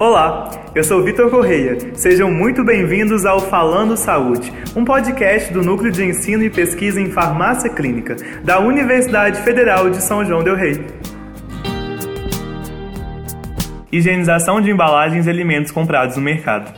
Olá, eu sou Vitor Correia. Sejam muito bem-vindos ao Falando Saúde, um podcast do Núcleo de Ensino e Pesquisa em Farmácia Clínica da Universidade Federal de São João del Rei. Higienização de embalagens e alimentos comprados no mercado.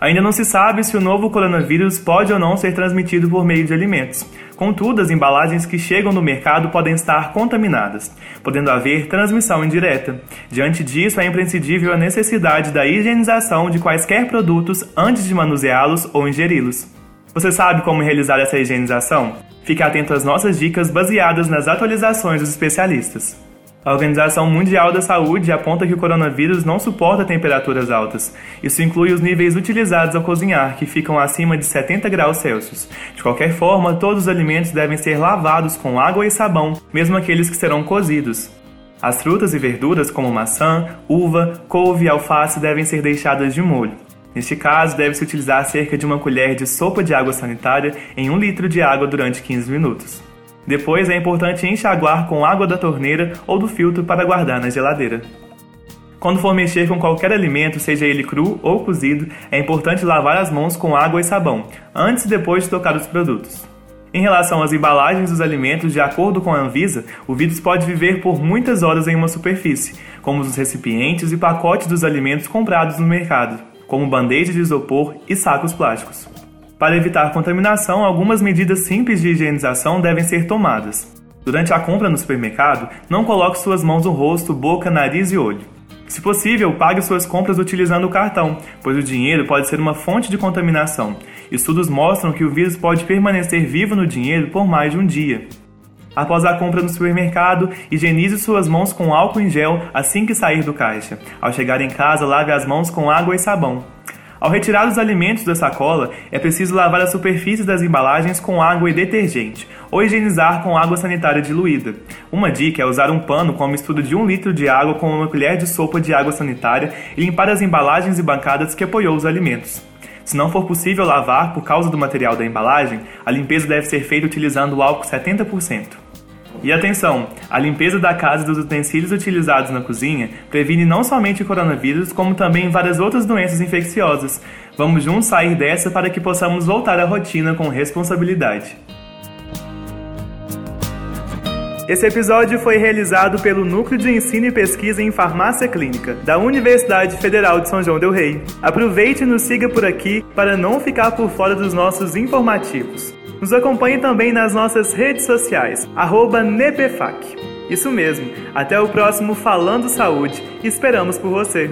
Ainda não se sabe se o novo coronavírus pode ou não ser transmitido por meio de alimentos. Contudo, as embalagens que chegam no mercado podem estar contaminadas, podendo haver transmissão indireta. Diante disso, é imprescindível a necessidade da higienização de quaisquer produtos antes de manuseá-los ou ingeri-los. Você sabe como realizar essa higienização? Fique atento às nossas dicas baseadas nas atualizações dos especialistas. A Organização Mundial da Saúde aponta que o coronavírus não suporta temperaturas altas. Isso inclui os níveis utilizados ao cozinhar, que ficam acima de 70 graus Celsius. De qualquer forma, todos os alimentos devem ser lavados com água e sabão, mesmo aqueles que serão cozidos. As frutas e verduras, como maçã, uva, couve e alface, devem ser deixadas de molho. Neste caso, deve-se utilizar cerca de uma colher de sopa de água sanitária em um litro de água durante 15 minutos. Depois é importante enxaguar com água da torneira ou do filtro para guardar na geladeira. Quando for mexer com qualquer alimento, seja ele cru ou cozido, é importante lavar as mãos com água e sabão, antes e depois de tocar os produtos. Em relação às embalagens dos alimentos, de acordo com a Anvisa, o vírus pode viver por muitas horas em uma superfície, como os recipientes e pacotes dos alimentos comprados no mercado, como bandejas de isopor e sacos plásticos. Para evitar contaminação, algumas medidas simples de higienização devem ser tomadas. Durante a compra no supermercado, não coloque suas mãos no rosto, boca, nariz e olho. Se possível, pague suas compras utilizando o cartão, pois o dinheiro pode ser uma fonte de contaminação. Estudos mostram que o vírus pode permanecer vivo no dinheiro por mais de um dia. Após a compra no supermercado, higienize suas mãos com álcool em gel assim que sair do caixa. Ao chegar em casa, lave as mãos com água e sabão. Ao retirar os alimentos da sacola, é preciso lavar as superfícies das embalagens com água e detergente, ou higienizar com água sanitária diluída. Uma dica é usar um pano com a mistura de um litro de água com uma colher de sopa de água sanitária e limpar as embalagens e bancadas que apoiou os alimentos. Se não for possível lavar por causa do material da embalagem, a limpeza deve ser feita utilizando álcool 70%. E atenção, a limpeza da casa e dos utensílios utilizados na cozinha previne não somente o coronavírus, como também várias outras doenças infecciosas. Vamos juntos sair dessa para que possamos voltar à rotina com responsabilidade. Esse episódio foi realizado pelo Núcleo de Ensino e Pesquisa em Farmácia Clínica, da Universidade Federal de São João Del Rei. Aproveite e nos siga por aqui para não ficar por fora dos nossos informativos. Nos acompanhe também nas nossas redes sociais, NEPEFAC. Isso mesmo, até o próximo Falando Saúde. Esperamos por você!